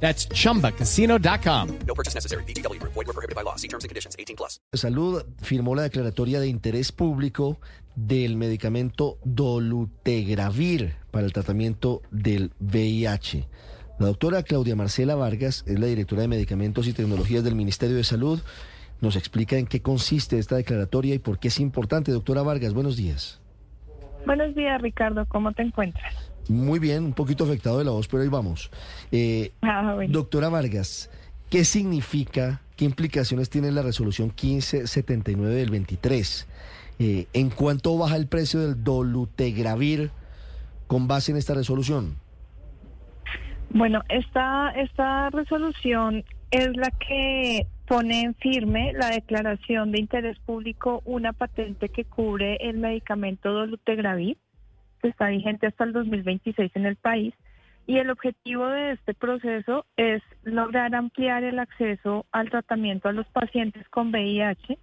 That's chumbacasino.com. No purchase necessary. BGW. Void were prohibited by law. See terms and conditions. 18 plus. Salud firmó la declaratoria de interés público del medicamento dolutegravir para el tratamiento del VIH. La doctora Claudia Marcela Vargas es la directora de Medicamentos y Tecnologías del Ministerio de Salud. Nos explica en qué consiste esta declaratoria y por qué es importante. Doctora Vargas, buenos días. Buenos días, Ricardo. ¿Cómo te encuentras? Muy bien, un poquito afectado de la voz, pero ahí vamos. Eh, Ah, bueno. Doctora Vargas, ¿qué significa, qué implicaciones tiene la resolución 1579 del 23? Eh, ¿En cuánto baja el precio del dolutegravir con base en esta resolución? Bueno, esta, esta resolución es la que pone en firme la declaración de interés público, una patente que cubre el medicamento dolutegravir, que está vigente hasta el 2026 en el país. Y el objetivo de este proceso es lograr ampliar el acceso al tratamiento a los pacientes con VIH.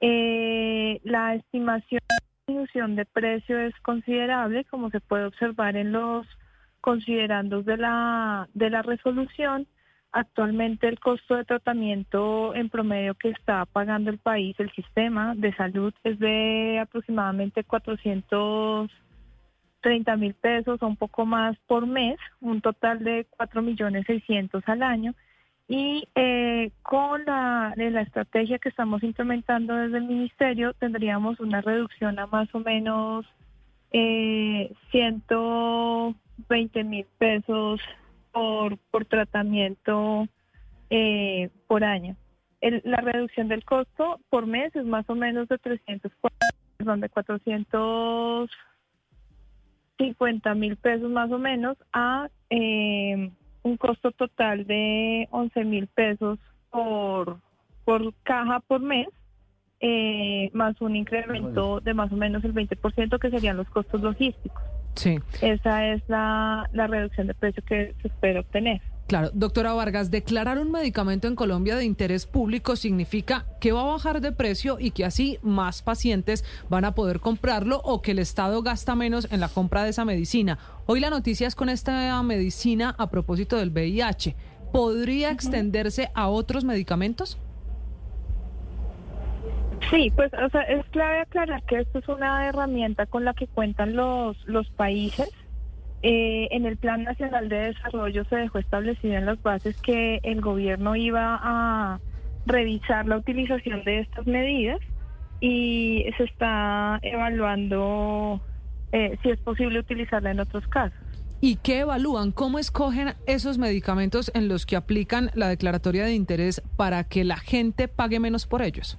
Eh, la estimación de disminución de precio es considerable, como se puede observar en los considerandos de la, de la resolución. Actualmente el costo de tratamiento en promedio que está pagando el país, el sistema de salud, es de aproximadamente 430 mil pesos o un poco más por mes, un total de 4 millones 600 al año. Y eh, con la, la estrategia que estamos implementando desde el ministerio, tendríamos una reducción a más o menos eh, 120 mil pesos por, por tratamiento eh, por año. El- la reducción del costo por mes es más o menos de 300, perdón, de 450 mil pesos más o menos a eh, un costo total de 11 mil pesos por, por caja por mes, eh, más un incremento de más o menos el 20% que serían los costos logísticos. Sí, Esa es la, la reducción de precio que se espera obtener. claro. Doctora Vargas, declarar un medicamento en Colombia de interés público significa que va a bajar de precio y que así más pacientes van a poder comprarlo o que el Estado gasta menos en la compra de esa medicina. Hoy la noticia es con esta medicina a propósito del VIH. ¿Podría extenderse a otros medicamentos? Sí, pues o sea, es clave aclarar que esto es una herramienta con la que cuentan los, los países. Eh, en el Plan Nacional de Desarrollo se dejó establecido en las bases que el gobierno iba a revisar la utilización de estas medidas y se está evaluando eh, si es posible utilizarla en otros casos. ¿Y qué evalúan? ¿Cómo escogen esos medicamentos en los que aplican la declaratoria de interés para que la gente pague menos por ellos?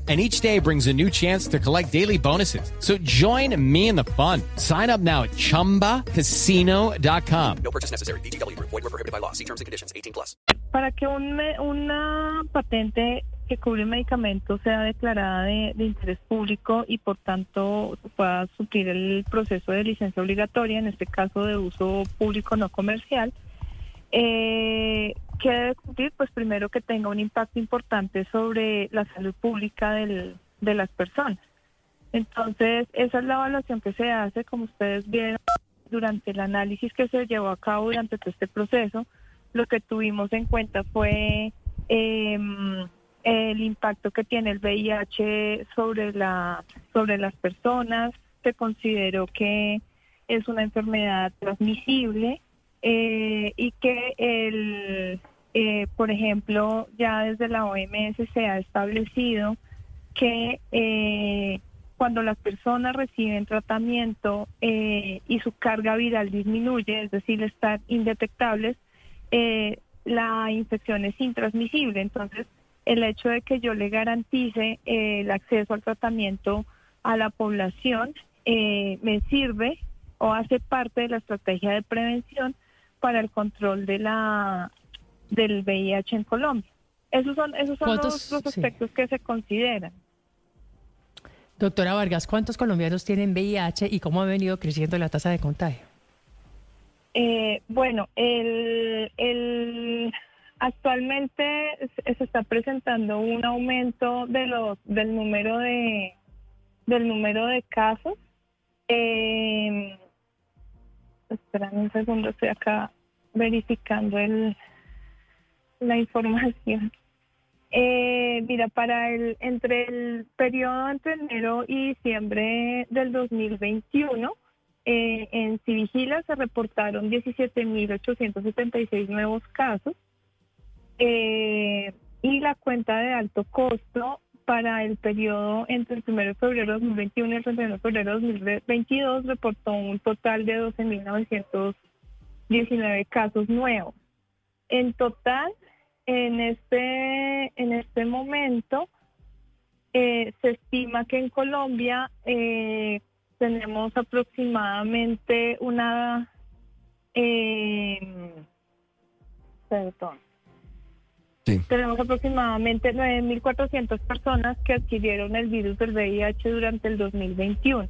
And each day brings a new chance to collect daily bonuses. So join me in the fun. Sign up now at chumbacasino.com. No purchase necessary. BGW. Void were prohibited by law. See terms and conditions. 18 plus. Para que un me- una patente que cubre un medicamento sea declarada de, de interés público y por tanto pueda suplir el proceso de licencia obligatoria, en este caso de uso público no comercial, eh, ¿qué debe cumplir? Pues primero que tenga un impacto importante sobre la salud pública del- de las personas. Entonces, esa es la evaluación que se hace, como ustedes vieron durante el análisis que se llevó a cabo durante todo este proceso, lo que tuvimos en cuenta fue em, el impacto que tiene el VIH sobre la sobre las personas. Se consideró que es una enfermedad transmisible eh, y que el eh, por ejemplo ya desde la OMS se ha establecido que eh, cuando las personas reciben tratamiento eh, y su carga viral disminuye, es decir, están indetectables, eh, la infección es intransmisible. Entonces, el hecho de que yo le garantice eh, el acceso al tratamiento a la población me sirve o hace parte de la estrategia de prevención para el control de la del VIH en Colombia. Esos son esos son los, aspectos que se consideran. Doctora Vargas, ¿cuántos colombianos tienen VIH y cómo ha venido creciendo la tasa de contagio? Eh, bueno, el, el- actualmente se se está presentando un aumento de los del número de del número de casos. Eh, espérame un segundo, estoy acá verificando el la información. Eh, mira, para el entre el periodo entre enero y diciembre del 2021 eh, en Civigila se reportaron 17.876 nuevos casos eh, y la cuenta de alto costo para el periodo entre el 1 de febrero de 2021 y el 31 de febrero de 2022 reportó un total de 12.919 casos nuevos. En total, en este, en este momento, eh, se estima que en Colombia eh, tenemos aproximadamente una eh, perdón. Sí. Tenemos aproximadamente 9.400 personas que adquirieron el virus del VIH durante el 2021.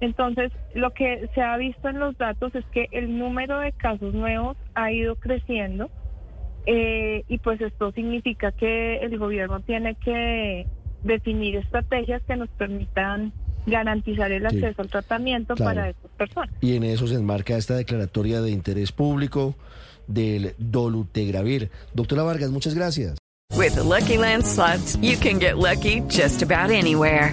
Entonces, lo que se ha visto en los datos es que el número de casos nuevos ha ido creciendo eh, y pues esto significa que el gobierno tiene que definir estrategias que nos permitan garantizar el Sí. acceso al tratamiento Claro. para estas personas. Y en eso se enmarca esta declaratoria de interés público del dolutegravir. Doctora Vargas, muchas gracias. With the Lucky Land slots, you can get lucky just about anywhere.